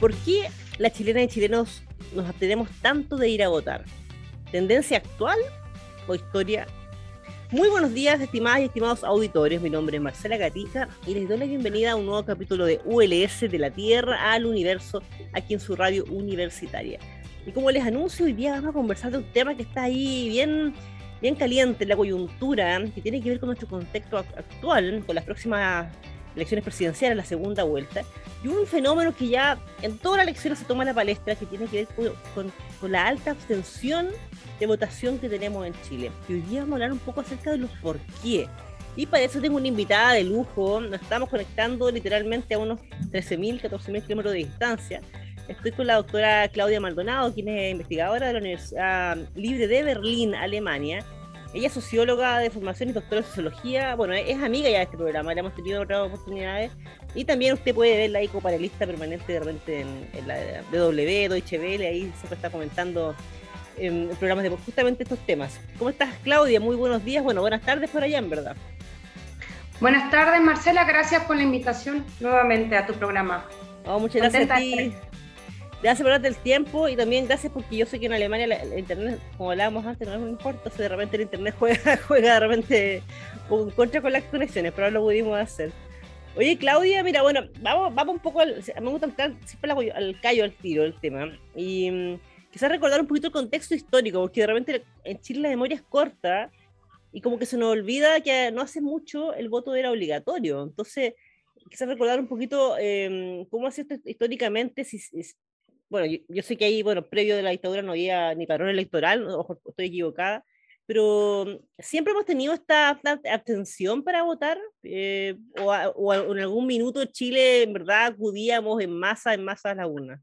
¿Por qué las chilenas y chilenos nos abstenemos tanto de ir a votar? ¿Tendencia actual o historia? Muy buenos días, estimadas y estimados auditores. Mi nombre es Marcela Gatica y les doy la bienvenida a un nuevo capítulo de ULS de la Tierra al Universo aquí en su radio universitaria. Y como les anuncio, hoy día vamos a conversar de un tema que está ahí bien, bien caliente, la coyuntura, que tiene que ver con nuestro contexto actual, con las próximas elecciones presidenciales, la segunda vuelta, y un fenómeno que ya en todas las elecciones se toma la palestra, que tiene que ver con, con, la alta abstención de votación que tenemos en Chile. Y hoy día vamos a hablar un poco acerca de los por qué. Y para eso tengo una invitada de lujo, nos estamos conectando literalmente a unos 13.000, 14.000 kilómetros de distancia. Estoy con la doctora Claudia Maldonado, quien es investigadora de la Universidad Libre de Berlín, Alemania, ella es socióloga de formación y doctora en sociología. Bueno, es amiga ya de este programa, le hemos tenido otras oportunidades. Y también usted puede verla ahí como panelista permanente de repente en, la DW, Deutsche Welle, ahí siempre está comentando en programas de justamente estos temas. ¿Cómo estás, Claudia? Muy buenos días. Bueno, buenas tardes por allá, en verdad. Buenas tardes, Marcela. Gracias por la invitación nuevamente a tu programa. Oh, muchas gracias a ti gracias por darte el tiempo y también gracias porque yo sé que en Alemania el internet, como hablábamos antes, no es muy importante, entonces de repente el internet juega, juega de repente un contra con las conexiones, pero lo pudimos hacer. Oye, Claudia, mira, bueno, vamos, vamos un poco al, me gusta entrar siempre al callo, al tiro del tema. Y mm, quizás recordar un poquito el contexto histórico, porque de repente en Chile la memoria es corta y como que se nos olvida que no hace mucho el voto era obligatorio. Entonces, quizás recordar un poquito eh, cómo ha sido históricamente, si, bueno, yo, sé que ahí, bueno, previo de la dictadura no había ni padrón electoral, ojo, estoy equivocada, pero mm, siempre hemos tenido esta, abstención para votar, eh, o, en algún minuto Chile, en verdad, acudíamos en masa, en masa a la urna.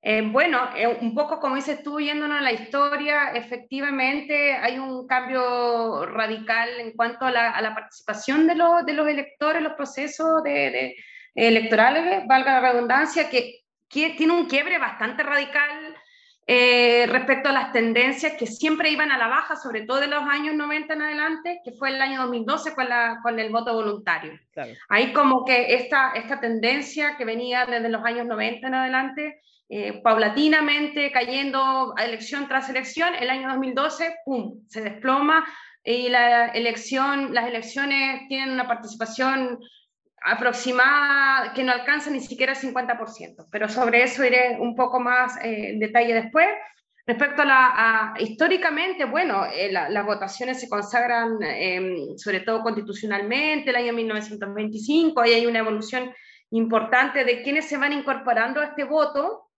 Eh, bueno, eh, un poco como dices tú, yéndonos a la historia, efectivamente hay un cambio radical en cuanto a la, participación de, de, los electores los procesos de, electorales, valga la redundancia, que tiene un quiebre bastante radical eh, respecto a las tendencias que siempre iban a la baja, sobre todo de los años 90 en adelante, que fue el año 2012 con, la, con el voto voluntario. Ahí como que esta, esta tendencia que venía desde los años 90 en adelante, eh, paulatinamente cayendo elección tras elección, el año 2012, ¡pum!, se desploma y la elección, las elecciones tienen una participación aproximada que no alcanza ni siquiera el 50%, pero sobre eso iré un poco más eh, en detalle después. Respecto a la, históricamente, bueno, eh, las votaciones se consagran em, sobre todo constitucionalmente, el año 1925, ahí hay una evolución importante de quienes se van incorporando a este voto.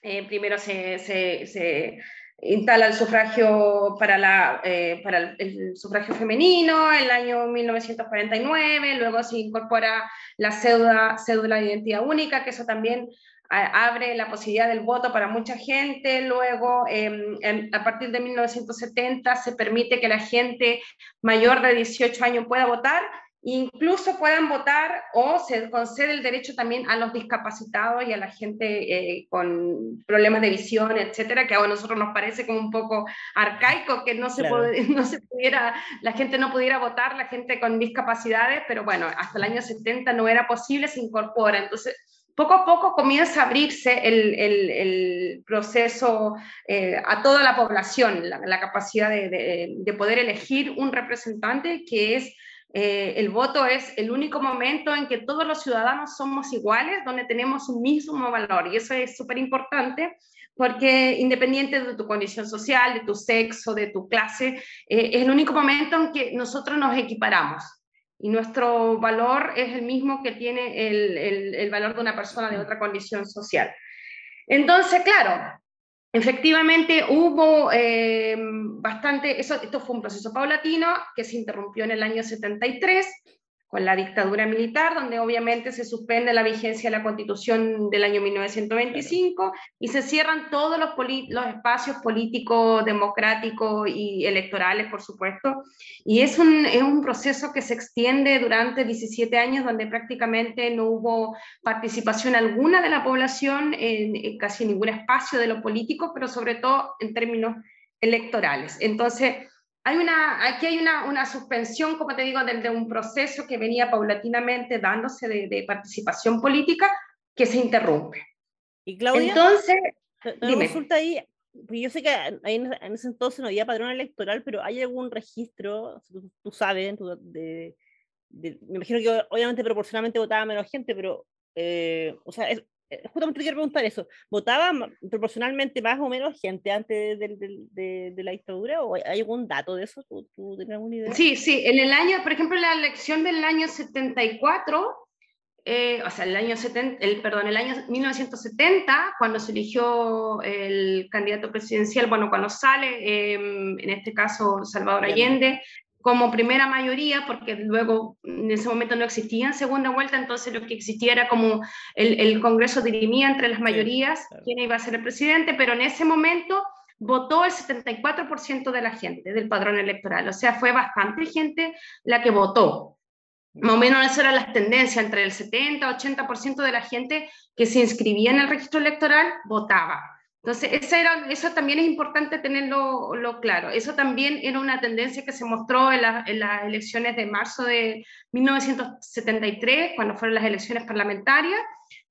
Eh, primero se, se instala el sufragio para, la, eh, para el, sufragio femenino en el año 1949, luego se incorpora la cédula, cédula de identidad única, que eso también abre la posibilidad del voto para mucha gente, luego em, a partir de 1970 se permite que la gente mayor de 18 años pueda votar, incluso puedan votar o se concede el derecho también a los discapacitados y a la gente eh, con problemas de visión, etcétera, que a nosotros nos parece como un poco arcaico que no se, no se pudiera, la gente no pudiera votar, la gente con discapacidades, pero bueno, hasta el año 70 no era posible, se incorpora. Entonces, poco a poco comienza a abrirse el, el, el proceso eh, a toda la población, la, capacidad de, de, poder elegir un representante que es eh, el voto es el único momento en que todos los ciudadanos somos iguales, donde tenemos un mismo valor. Y eso es súper importante porque independiente de tu condición social, de tu sexo, de tu clase, eh, es el único momento en que nosotros nos equiparamos. Y nuestro valor es el mismo que tiene el, el valor de una persona de otra condición social. Entonces, claro, Efectivamente, hubo eh, bastante, eso, esto fue un proceso paulatino que se interrumpió en el año 73 con la dictadura militar, donde obviamente se suspende la vigencia de la constitución del año 1925 y se cierran todos los, los espacios políticos, democráticos y electorales, por supuesto. Y es un, es un proceso que se extiende durante 17 años, donde prácticamente no hubo participación alguna de la población en, en casi ningún espacio de lo político, pero sobre todo en términos electorales. Entonces, hay una, aquí hay una, una, suspensión, como te digo, de, un proceso que venía paulatinamente dándose de, participación política, que se interrumpe. Y Claudia, entonces, dime. consulta ahí, pues yo sé que en, ese entonces no había padrón electoral, pero ¿hay algún registro, tú, sabes, de, me imagino que obviamente proporcionalmente votaba menos gente, pero, eh, o sea, es, justamente te quiero preguntar eso, ¿votaba proporcionalmente más o menos gente antes de, de, la dictadura o hay algún dato de eso? ¿Tú, ¿Tú, tienes alguna idea? Sí, sí, en el año, por ejemplo, la elección del año 74, eh, o sea, el año 70, el, perdón, el año 1970, cuando se eligió el candidato presidencial, bueno, cuando sale, em, en este caso Salvador Allende, como primera mayoría, porque luego en ese momento no existía en segunda vuelta, entonces lo que existía era como el, el Congreso dirimía entre las mayorías quién iba a ser el presidente, pero en ese momento votó el 74% de la gente del padrón electoral, o sea, fue bastante gente la que votó. Más o menos esas eran las tendencias, entre el 70 80% de la gente que se inscribía en el registro electoral votaba. Entonces, eso también es importante tenerlo lo claro. Eso también era una tendencia que se mostró en, en, las elecciones de marzo de 1973, cuando fueron las elecciones parlamentarias.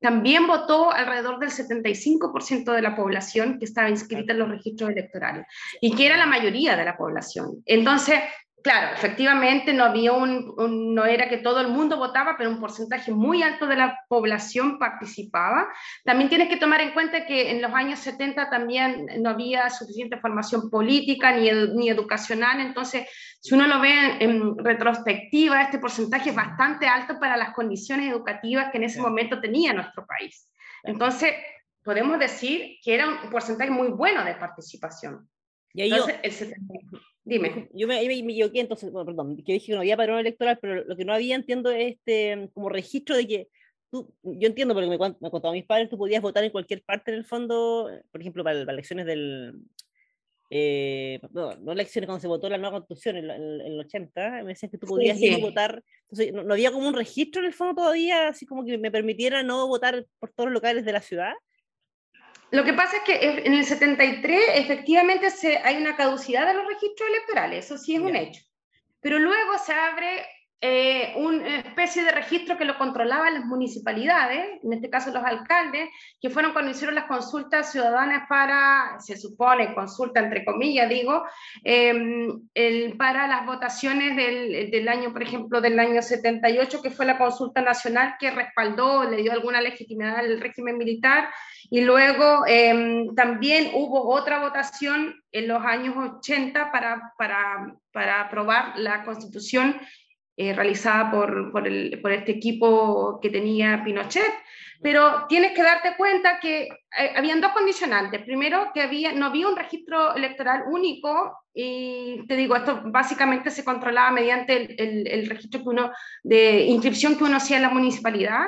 También votó alrededor del 75% de la población que estaba inscrita en los registros electorales y que era la mayoría de la población. Entonces, claro, efectivamente no había un, no era que todo el mundo votaba, pero un porcentaje muy alto de la población participaba. También tienes que tomar en cuenta que en los años 70 también no había suficiente formación política ni, ni educacional, entonces si uno lo ve en, retrospectiva, este porcentaje es bastante alto para las condiciones educativas que en ese momento tenía nuestro país. Entonces, podemos decir que era un porcentaje muy bueno de participación. Y ahí Entonces, el 70... Dime. Yo me, me, me entonces, perdón, que dije que no había padrón electoral, pero lo que no había, entiendo, es este, como registro de que tú, yo entiendo, porque me, me contaban mis padres, tú podías votar en cualquier parte en el fondo, por ejemplo, para, las elecciones del, eh, no, no, elecciones cuando se votó la nueva constitución en, el 80, me decían que tú podías ir a votar, entonces no, no, había como un registro en el fondo todavía, así como que me permitiera no votar por todos los locales de la ciudad. Lo que pasa es que en el 73 efectivamente se, hay una caducidad de los registros electorales, eso sí es un hecho. Pero luego se abre eh, una especie de registro que lo controlaban las municipalidades, en este caso los alcaldes, que fueron cuando hicieron las consultas ciudadanas para, se supone, consulta entre comillas, digo, em, el, para las votaciones del, del, año, por ejemplo, del año 78, que fue la consulta nacional que respaldó, le dio alguna legitimidad al régimen militar, y luego em, también hubo otra votación en los años 80 para, para, para aprobar la constitución eh, realizada por, por, el, por, este equipo que tenía Pinochet, pero tienes que darte cuenta que eh, habían dos condicionantes. Primero, que había, no había un registro electoral único y te digo, esto básicamente se controlaba mediante el, el, registro que uno, de inscripción que uno hacía en la municipalidad.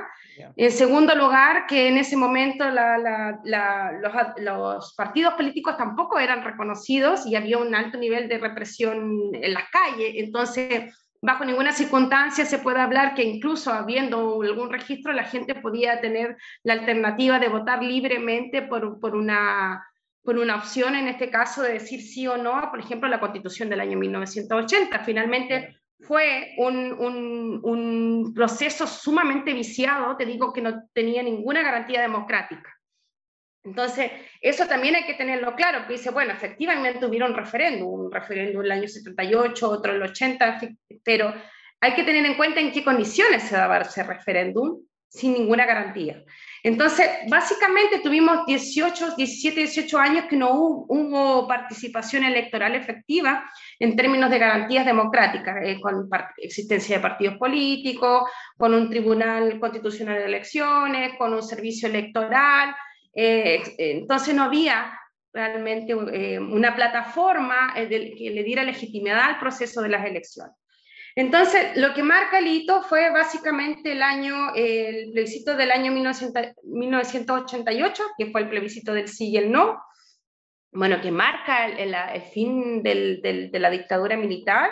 En segundo lugar, que en ese momento la, la, los, los, partidos políticos tampoco eran reconocidos y había un alto nivel de represión en las calles. Entonces, bajo ninguna circunstancia se puede hablar que incluso habiendo algún registro la gente podía tener la alternativa de votar libremente por, por, una, por una opción, en este caso de decir sí o no, por ejemplo, la constitución del año 1980. Finalmente fue un, un, un proceso sumamente viciado, te digo que no tenía ninguna garantía democrática. Entonces, eso también hay que tenerlo claro, que dice, bueno, efectivamente hubiera un referéndum, un referéndum en el año 78, otro en el 80, pero hay que tener en cuenta en qué condiciones se daba ese referéndum sin ninguna garantía. Entonces, básicamente tuvimos 18, 17, 18 años que no hubo, participación electoral efectiva en términos de garantías democráticas, eh, con existencia de partidos políticos, con un tribunal constitucional de elecciones, con un servicio electoral, eh, entonces no había realmente eh, una plataforma eh, que le diera legitimidad al proceso de las elecciones. Entonces, lo que marca el hito fue básicamente el año, el plebiscito del año 1988, que fue el plebiscito del sí y el no, bueno, que marca el, fin de la dictadura militar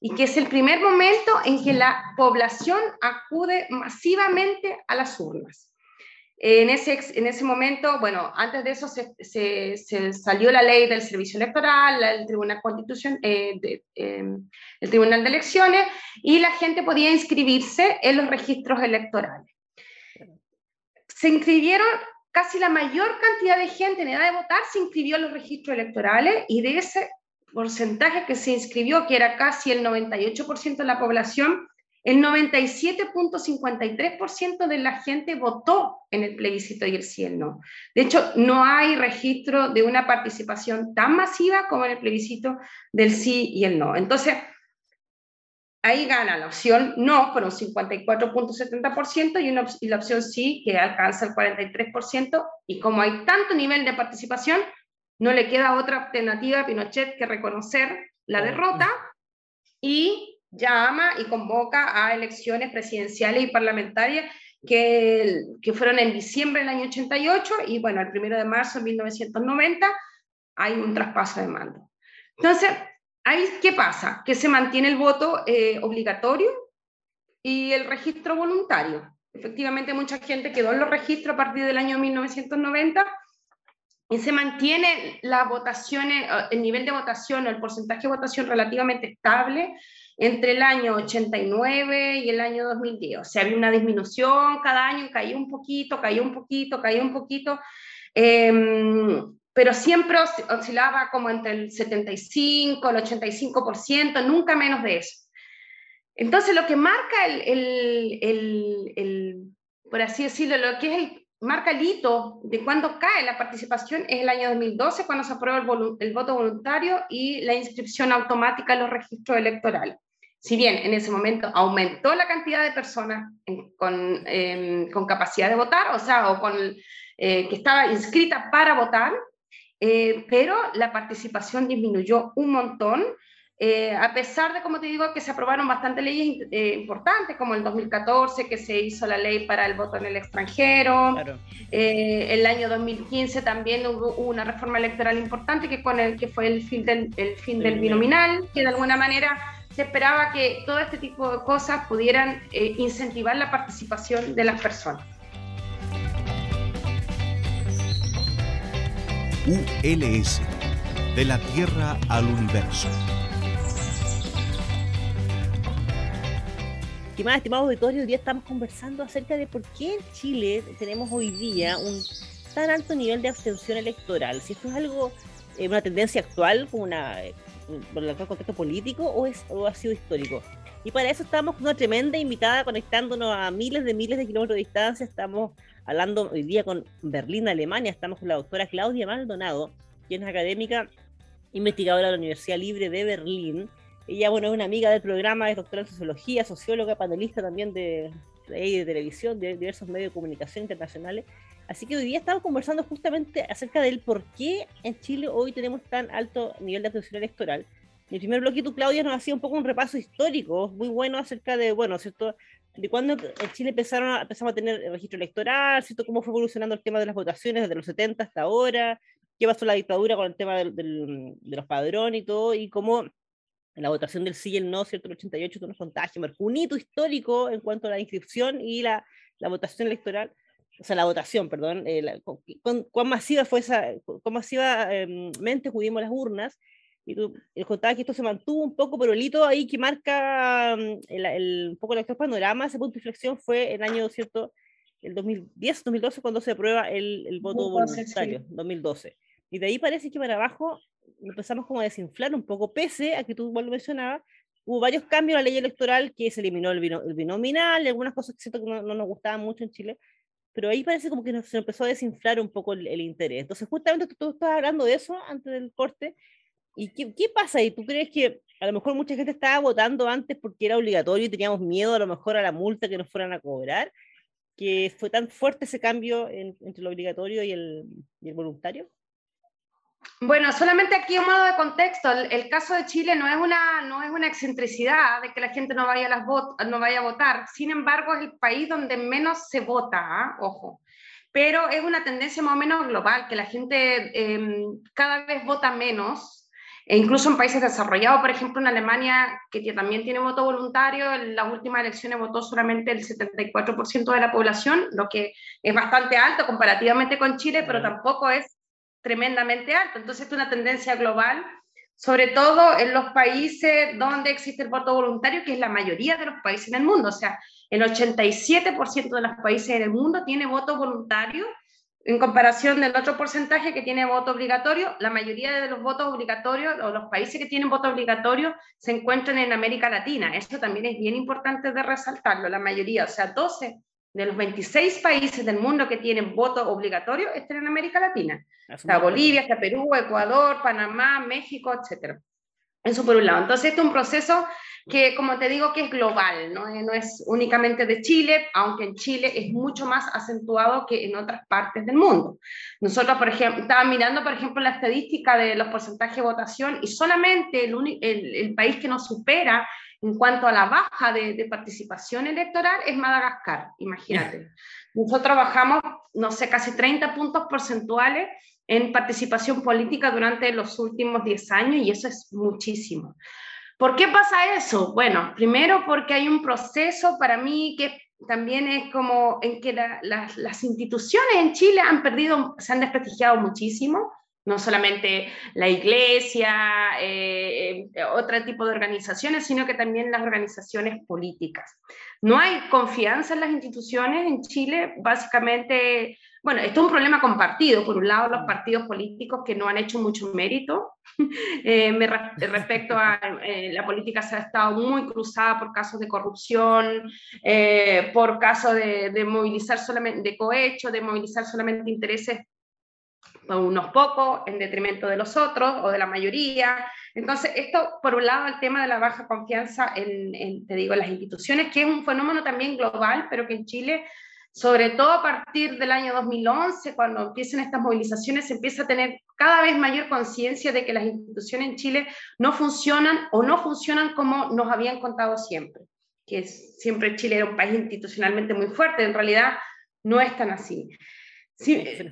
y que es el primer momento en que la población acude masivamente a las urnas. En ese, en ese momento, bueno, antes de eso se, se, salió la ley del servicio electoral, el Tribunal Constitución, eh, em, el Tribunal de Elecciones, y la gente podía inscribirse en los registros electorales. se inscribieron casi la mayor cantidad de gente en edad de votar se inscribió en los registros electorales y de ese porcentaje que se inscribió, que era casi el 98% de la población, el 97.53% de la gente votó en el plebiscito y el sí y el no. De hecho, no hay registro de una participación tan masiva como en el plebiscito del sí y el no. Entonces, ahí gana la opción no con un 54.70% y, y la opción sí que alcanza el 43%. Y como hay tanto nivel de participación, no le queda otra alternativa a Pinochet que reconocer la derrota y llama y convoca a elecciones presidenciales y parlamentarias que, que fueron en diciembre del año 88 y bueno, el primero de marzo de 1990 hay un traspaso de mando. Entonces, ahí, ¿qué pasa? Que se mantiene el voto eh, obligatorio y el registro voluntario. Efectivamente, mucha gente quedó en los registros a partir del año 1990 y se mantiene la votaciones, eh, el nivel de votación o el porcentaje de votación relativamente estable entre el año 89 y el año 2010. O sea, había una disminución cada año, caía un poquito, caía un poquito, caía un poquito, em, pero siempre oscilaba como entre el 75, el 85%, nunca menos de eso. Entonces, lo que marca el, el, el, el por así decirlo, lo que es el marca el hito de cuando cae la participación es el año 2012, cuando se aprueba el, el, voto voluntario y la inscripción automática en los registros electorales si bien en ese momento aumentó la cantidad de personas con, em, con, capacidad de votar, o sea, o con, eh, que estaba inscrita para votar, eh, pero la participación disminuyó un montón, eh, a pesar de, como te digo, que se aprobaron bastantes leyes importantes, como el 2014, que se hizo la ley para el voto en el extranjero, el año 2015 también hubo una reforma electoral importante, que, con el, que fue el fin del, el fin del binominal, que de alguna manera se esperaba que todo este tipo de cosas pudieran eh, incentivar la participación de las personas. ULS, de la Tierra al Universo. Estimadas, estimados auditorio, hoy día estamos conversando acerca de por qué en Chile tenemos hoy día un tan alto nivel de abstención electoral. Si esto es algo, eh, una tendencia actual, como una por el contexto político o ha sido histórico. Y para eso estamos con una tremenda invitada conectándonos a miles de miles de kilómetros de distancia. Estamos hablando hoy día con Berlín, Alemania. Estamos con la doctora Claudia Maldonado, quien es académica investigadora de la Universidad Libre de Berlín. Ella, bueno, es una amiga del programa, es doctora en sociología, socióloga, panelista también de, de, de televisión, de diversos medios de comunicación internacionales. Así que hoy día estamos conversando justamente acerca del por qué en Chile hoy tenemos tan alto nivel de abstención electoral. En el primer bloque tú, Claudia, nos hacía un poco un repaso histórico muy bueno acerca de, bueno, ¿cierto? De cuándo en Chile empezaron a, empezamos a tener el registro electoral, ¿cierto? Cómo fue evolucionando el tema de las votaciones desde los 70 hasta ahora, qué pasó la dictadura con el tema del, de los padrones y todo, y cómo la votación del sí y el no, ¿cierto? El 88 tuvo un contagio, marcó un hito histórico en cuanto a la inscripción y la, la votación electoral o sea, la votación, perdón, eh, cuán, masiva fue esa, cuán masivamente acudimos a las urnas, y tú les contaba que esto se mantuvo un poco, pero el hito ahí que marca mm, el, el, un poco el actual panorama, ese punto de inflexión fue el año, ¿cierto?, el 2010, 2012, cuando se aprueba el, el voto voluntario, 2012. Y de ahí parece que para abajo empezamos como a desinflar un poco, pese a que tú igual lo mencionabas, hubo varios cambios en la ley electoral que se eliminó el, binominal, algunas cosas que, que no, no, nos gustaban mucho en Chile, pero ahí parece como que se empezó a desinflar un poco el, interés. Entonces, justamente tú, estabas hablando de eso antes del corte. ¿Y qué, pasa ahí? ¿Tú crees que a lo mejor mucha gente estaba votando antes porque era obligatorio y teníamos miedo a lo mejor a la multa que nos fueran a cobrar? ¿Que fue tan fuerte ese cambio entre lo obligatorio y el voluntario? Bueno, solamente aquí un modo de contexto. El, caso de Chile no es, una, no es una excentricidad de que la gente no vaya, a las no vaya a votar. Sin embargo, es el país donde menos se vota, ¿ah? ojo. Pero es una tendencia más o menos global, que la gente em, cada vez vota menos. E incluso en países desarrollados, por ejemplo, en Alemania, que también tiene voto voluntario, en las últimas elecciones votó solamente el 74% de la población, lo que es bastante alto comparativamente con Chile, pero tampoco es tremendamente alto. Entonces, es una tendencia global, sobre todo en los países donde existe el voto voluntario, que es la mayoría de los países en el mundo. O sea, el 87% de los países en el mundo tiene voto voluntario en comparación del otro porcentaje que tiene voto obligatorio, la mayoría de los votos obligatorios o los países que tienen voto obligatorio se encuentran en América Latina. Esto también es bien importante de resaltarlo. La mayoría, o sea, 12 de los 26 países del mundo que tienen voto obligatorio están en América Latina. Está Bolivia, está Perú, Ecuador, Panamá, México, etc. Eso por un lado. Entonces, esto es un proceso que, como te digo, que es global, ¿no? Eh, no es únicamente de Chile, aunque en Chile es mucho más acentuado que en otras partes del mundo. Nosotros, por ejemplo, estaba mirando, por ejemplo, la estadística de los porcentajes de votación y solamente el, el, el país que nos supera en cuanto a la baja de, de participación electoral es Madagascar, imagínate. Nosotros bajamos, no sé, casi 30 puntos porcentuales en participación política durante los últimos 10 años y eso es muchísimo. ¿Por qué pasa eso? Bueno, primero porque hay un proceso para mí que también es como en que las instituciones en Chile han perdido, se han desprestigiado muchísimo, no solamente la iglesia, eh, eh, otro tipo de organizaciones, sino que también las organizaciones políticas. No hay confianza en las instituciones en Chile, básicamente bueno, esto es un problema compartido. Por un lado, los partidos políticos que no han hecho mucho mérito. Eh, respecto a eh, la política se ha estado muy cruzada por casos de corrupción, por casos de, de, movilizar solamente, de cohecho, de movilizar solamente intereses unos pocos en detrimento de los otros o de la mayoría. Entonces, esto, por un lado, el tema de la baja confianza en, en, te digo, en las instituciones, que es un fenómeno también global, pero que en Chile sobre todo a partir del año 2011, cuando empiezan estas movilizaciones, se empieza a tener cada vez mayor conciencia de que las instituciones en Chile no funcionan o no funcionan como nos habían contado siempre, que siempre Chile era un país institucionalmente muy fuerte, en realidad no es tan así.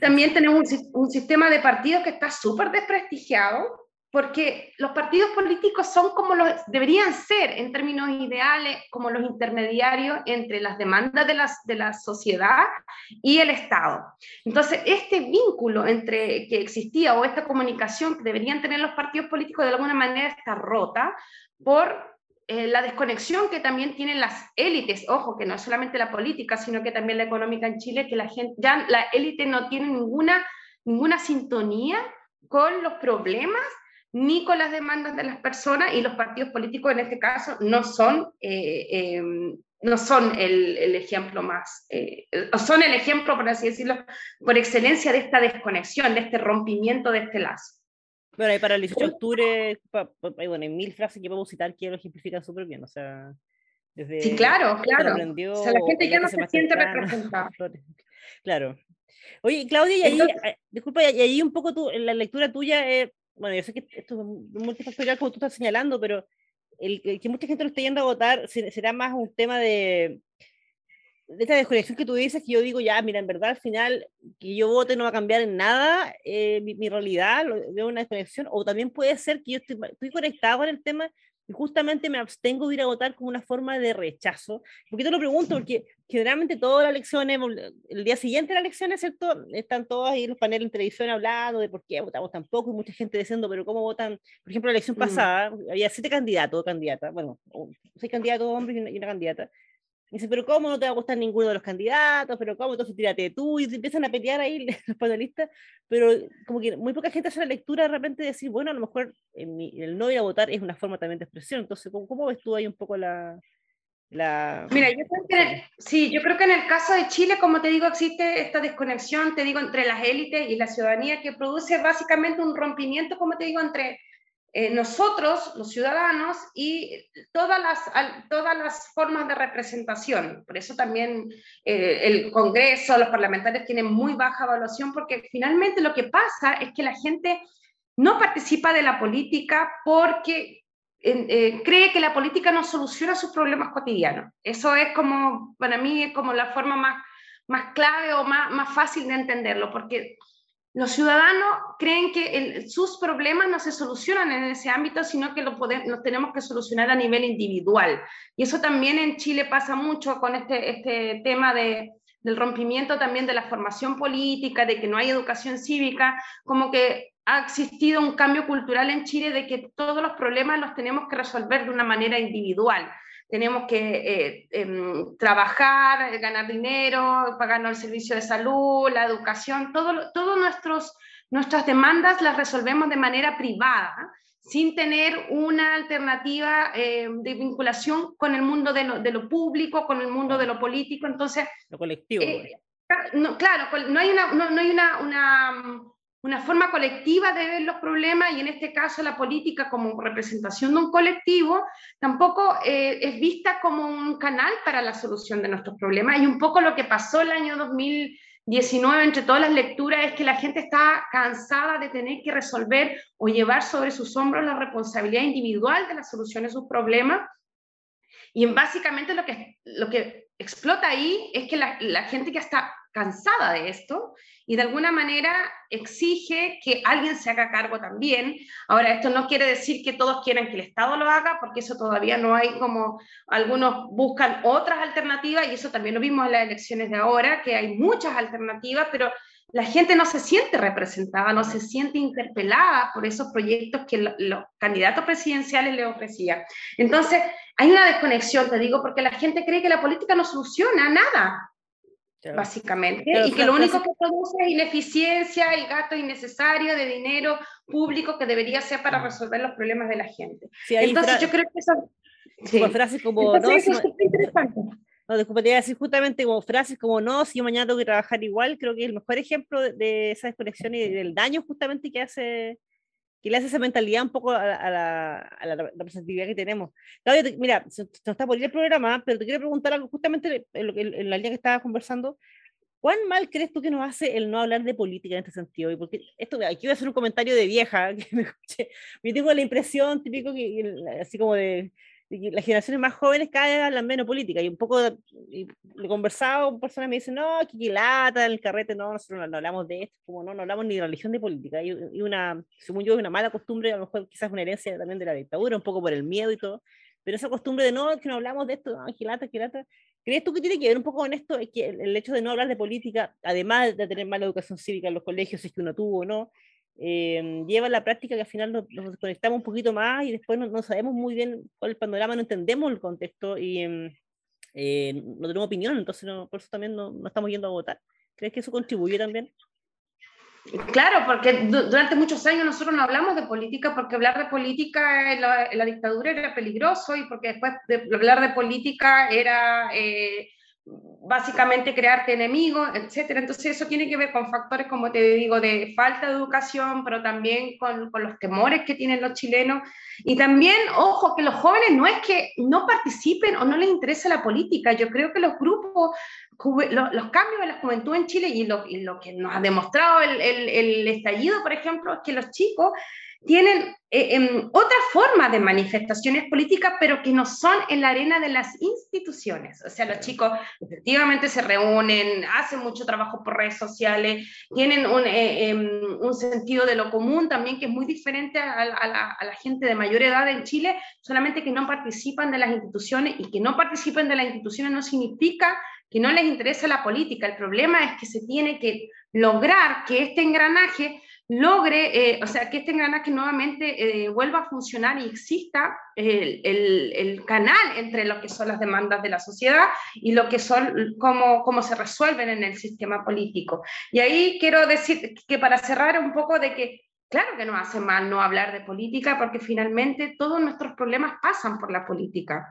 También tenemos un, un sistema de partidos que está súper desprestigiado, porque los partidos políticos son como los deberían ser en términos ideales, como los intermediarios entre las demandas de, las, de la sociedad y el Estado. Entonces, este vínculo entre que existía o esta comunicación que deberían tener los partidos políticos de alguna manera está rota por eh, la desconexión que también tienen las élites, ojo, que no es solamente la política, sino que también la económica en Chile, que la gente, ya la élite no tiene ninguna, ninguna sintonía con los problemas ni con las demandas de las personas y los partidos políticos en este caso no son, eh, eh, no son el, el ejemplo más, eh, son el ejemplo, por así decirlo, por excelencia de esta desconexión, de este rompimiento de este lazo. Bueno, y para el 18 de octubre, bueno, hay mil frases que podemos citar que lo ejemplifican súper bien, o sea... Desde sí, claro, claro. o sea, la gente ya no se siente representada. Claro. Oye, Claudia, y ahí, disculpa, y ahí un poco tu, la lectura tuya, eh, bueno, yo sé que esto es multifactorial como tú estás señalando, pero el, que mucha gente lo esté yendo a votar será más un tema de, de esta desconexión que tú dices, que yo digo, ya, mira, en verdad al final que yo vote no va a cambiar en nada eh, mi, mi, realidad, veo una desconexión, o también puede ser que yo estoy, estoy conectado con el tema y justamente me abstengo de ir a votar como una forma de rechazo. Porque te lo pregunto, porque generalmente todas las elecciones, el día siguiente de las elecciones, ¿cierto? Están todos ahí los paneles en televisión hablando de por qué votamos tan poco y mucha gente diciendo, pero ¿cómo votan? Por ejemplo, la elección mm. pasada había siete candidatos, candidatas, bueno, seis candidatos hombres y una candidata. Dice, pero ¿cómo no te va a gustar ninguno de los candidatos? ¿Pero cómo? Entonces tírate tú y empiezan a pelear ahí los panelistas, pero como que muy poca gente hace la lectura de repente de decir, bueno, a lo mejor el no ir a votar es una forma también de expresión. Entonces, ¿cómo, cómo ves tú ahí un poco la... la... Mira, yo creo que, sí, yo creo que en el caso de Chile, como te digo, existe esta desconexión, te digo, entre las élites y la ciudadanía que produce básicamente un rompimiento, como te digo, entre eh, nosotros, los ciudadanos, y todas las, todas las formas de representación. Por eso también eh, el Congreso, los parlamentarios tienen muy baja evaluación, porque finalmente lo que pasa es que la gente no participa de la política porque eh, cree que la política no soluciona sus problemas cotidianos. Eso es como, para mí, es como la forma más, más clave o más, más fácil de entenderlo, porque los ciudadanos creen que sus problemas no se solucionan en ese ámbito, sino que los tenemos que solucionar a nivel individual. Y eso también en Chile pasa mucho con este, este tema de, del rompimiento también de la formación política, de que no hay educación cívica, como que ha existido un cambio cultural en Chile de que todos los problemas los tenemos que resolver de una manera individual. Tenemos que eh, em, trabajar, ganar dinero, pagarnos el servicio de salud, la educación, todo, todos nuestros nuestras demandas las resolvemos de manera privada sin tener una alternativa eh, de vinculación con el mundo de lo, de lo, público, con el mundo de lo político. Entonces, lo colectivo. Eh, no, claro, no hay, una, no, hay una, una, una, forma colectiva de ver los problemas y en este caso la política como representación de un colectivo tampoco eh, es vista como un canal para la solución de nuestros problemas. Y un poco lo que pasó el año 2000 19 entre todas las lecturas es que la gente está cansada de tener que resolver o llevar sobre sus hombros la responsabilidad individual de la solución de sus problemas. Y básicamente lo que, lo que explota ahí es que la, gente que está cansada de esto y de alguna manera exige que alguien se haga cargo también. Ahora, esto no quiere decir que todos quieran que el Estado lo haga, porque eso todavía no hay como algunos buscan otras alternativas y eso también lo vimos en las elecciones de ahora, que hay muchas alternativas, pero la gente no se siente representada, no se siente interpelada por esos proyectos que los candidatos presidenciales le ofrecían. Entonces, hay una desconexión, te digo, porque la gente cree que la política no soluciona nada básicamente, y que lo único que produce es ineficiencia y gasto innecesario de dinero público que debería ser para resolver los problemas de la gente. Entonces yo creo que eso... Sí. frases como... no, eso es interesante. No, disculpa, te iba a decir justamente como frases como no, si yo mañana tengo que trabajar igual, creo que el mejor ejemplo de, esa desconexión y del daño justamente que hace que le hace esa mentalidad un poco a la, a la, representatividad que tenemos. Claudia, mira, se, nos está por ir el programa, pero te quiero preguntar algo justamente en, en, la línea que estabas conversando. ¿Cuán mal crees tú que nos hace el no hablar de política en este sentido? Y porque esto, aquí voy a hacer un comentario de vieja, que me escuché. Yo tengo la impresión típico que, así como de, las generaciones más jóvenes cada vez hablan menos política y un poco y he conversado personas me dicen no que lata el carrete no nosotros no, hablamos de esto como no no hablamos ni de religión ni política y, y, una según yo es una mala costumbre a lo mejor quizás una herencia también de la dictadura un poco por el miedo y todo pero esa costumbre de no que no hablamos de esto no, que lata que lata ¿Crees tú que tiene que ver un poco con esto? Es que el, hecho de no hablar de política, además de tener mala educación cívica en los colegios, si es que uno tuvo o no, eh, lleva a la práctica que al final nos, desconectamos un poquito más y después no, sabemos muy bien cuál es el panorama, no entendemos el contexto y em, eh, no tenemos opinión, entonces por eso también no, no, estamos yendo a votar. ¿Crees que eso contribuye también? Claro, porque durante muchos años nosotros no hablamos de política porque hablar de política en la, dictadura era peligroso y porque después de hablar de política era... Eh, básicamente crearte enemigos, etcétera. Entonces eso tiene que ver con factores, como te digo, de falta de educación, pero también con, con, los temores que tienen los chilenos. Y también, ojo, que los jóvenes no es que no participen o no les interese la política. Yo creo que los grupos, los, cambios de la juventud en Chile y lo, lo que nos ha demostrado el, el estallido, por ejemplo, es que los chicos tienen eh, em, otra forma de manifestaciones políticas, pero que no son en la arena de las instituciones. O sea, los chicos efectivamente se reúnen, hacen mucho trabajo por redes sociales, tienen un, eh, em, un sentido de lo común también que es muy diferente a, la, a, la, gente de mayor edad en Chile, solamente que no participan de las instituciones y que no participen de las instituciones no significa que no les interesa la política. El problema es que se tiene que lograr que este engranaje logre, eh, o sea, que este engranaje nuevamente eh, vuelva a funcionar y exista el, el, canal entre lo que son las demandas de la sociedad y lo que son, cómo, cómo se resuelven en el sistema político. Y ahí quiero decir que para cerrar un poco de que, claro que no hace mal no hablar de política, porque finalmente todos nuestros problemas pasan por la política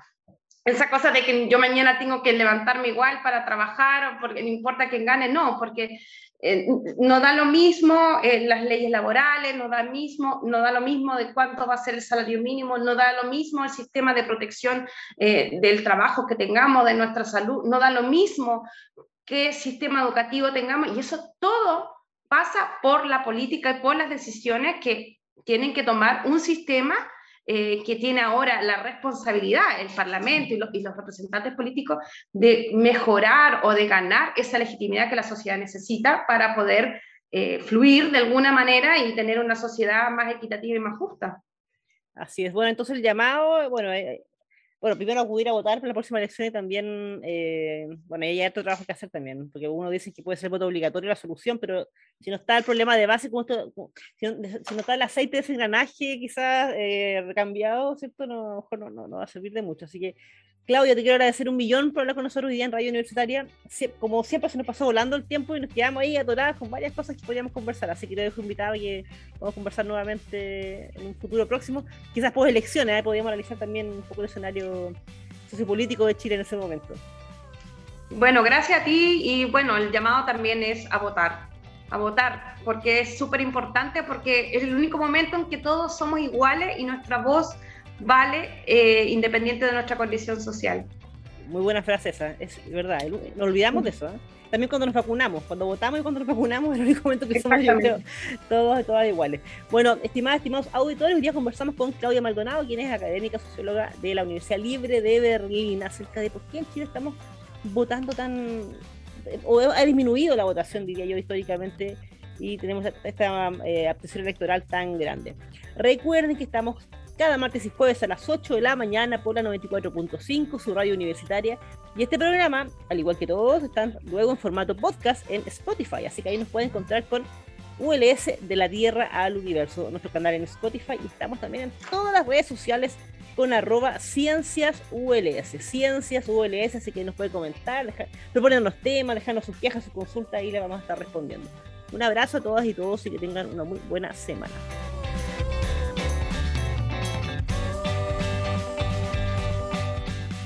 esa cosa de que yo mañana tengo que levantarme igual para trabajar, porque no importa quién gane, no, porque eh, no da lo mismo eh, las leyes laborales, no da, mismo, no da lo mismo de cuánto va a ser el salario mínimo, no da lo mismo el sistema de protección eh, del trabajo que tengamos, de nuestra salud, no da lo mismo qué sistema educativo tengamos, y eso todo pasa por la política y por las decisiones que tienen que tomar un sistema eh, que tiene ahora la responsabilidad, el Parlamento y los, representantes políticos, de mejorar o de ganar esa legitimidad que la sociedad necesita para poder eh, fluir de alguna manera y tener una sociedad más equitativa y más justa. Así es. Bueno, entonces el llamado, bueno, eh, bueno, primero acudir a votar para la próxima elección y también, eh, bueno, hay otro trabajo que hacer también, porque uno dice que puede ser voto obligatorio la solución, pero si no está el problema de base, como si, no, está el aceite de ese engranaje quizás eh, recambiado, ¿cierto? No, no, no, no, va a servir de mucho. Así que Claudia, te quiero agradecer un millón por hablar con nosotros hoy día en Radio Universitaria. Como siempre, se nos pasó volando el tiempo y nos quedamos ahí atoradas con varias cosas que podíamos conversar. Así que te dejo invitado y que vamos a conversar nuevamente en un futuro próximo. Quizás por elecciones, ¿eh? podríamos analizar también un poco el escenario sociopolítico de Chile en ese momento. Bueno, gracias a ti y bueno, el llamado también es a votar, a votar, porque es súper importante, porque es el único momento en que todos somos iguales y nuestra voz vale eh, independiente de nuestra condición social. Muy buena frase esa, es verdad, nos olvidamos de eso. ¿eh? También cuando nos vacunamos, cuando votamos y cuando nos vacunamos es el único momento que somos, yo creo, todos, todas iguales. Bueno, estimadas, estimados auditores, hoy día conversamos con Claudia Maldonado, quien es académica socióloga de la Universidad Libre de Berlín, acerca de por qué en Chile estamos votando tan... o ha disminuido la votación, diría yo, históricamente, y tenemos esta eh, electoral tan grande. Recuerden que estamos cada martes y jueves a las 8 de la mañana por la 94.5, su radio universitaria. Y este programa, al igual que todos, están luego en formato podcast en Spotify, así que ahí nos pueden encontrar con ULS de la Tierra al Universo, nuestro canal en Spotify, y estamos también en todas las redes sociales con arroba ciencias ULS, ciencias ULS, así que nos pueden comentar, dejar, proponernos temas, dejarnos sus quejas, sus consultas, y le vamos a estar respondiendo. Un abrazo a todas y todos y que tengan una muy buena semana.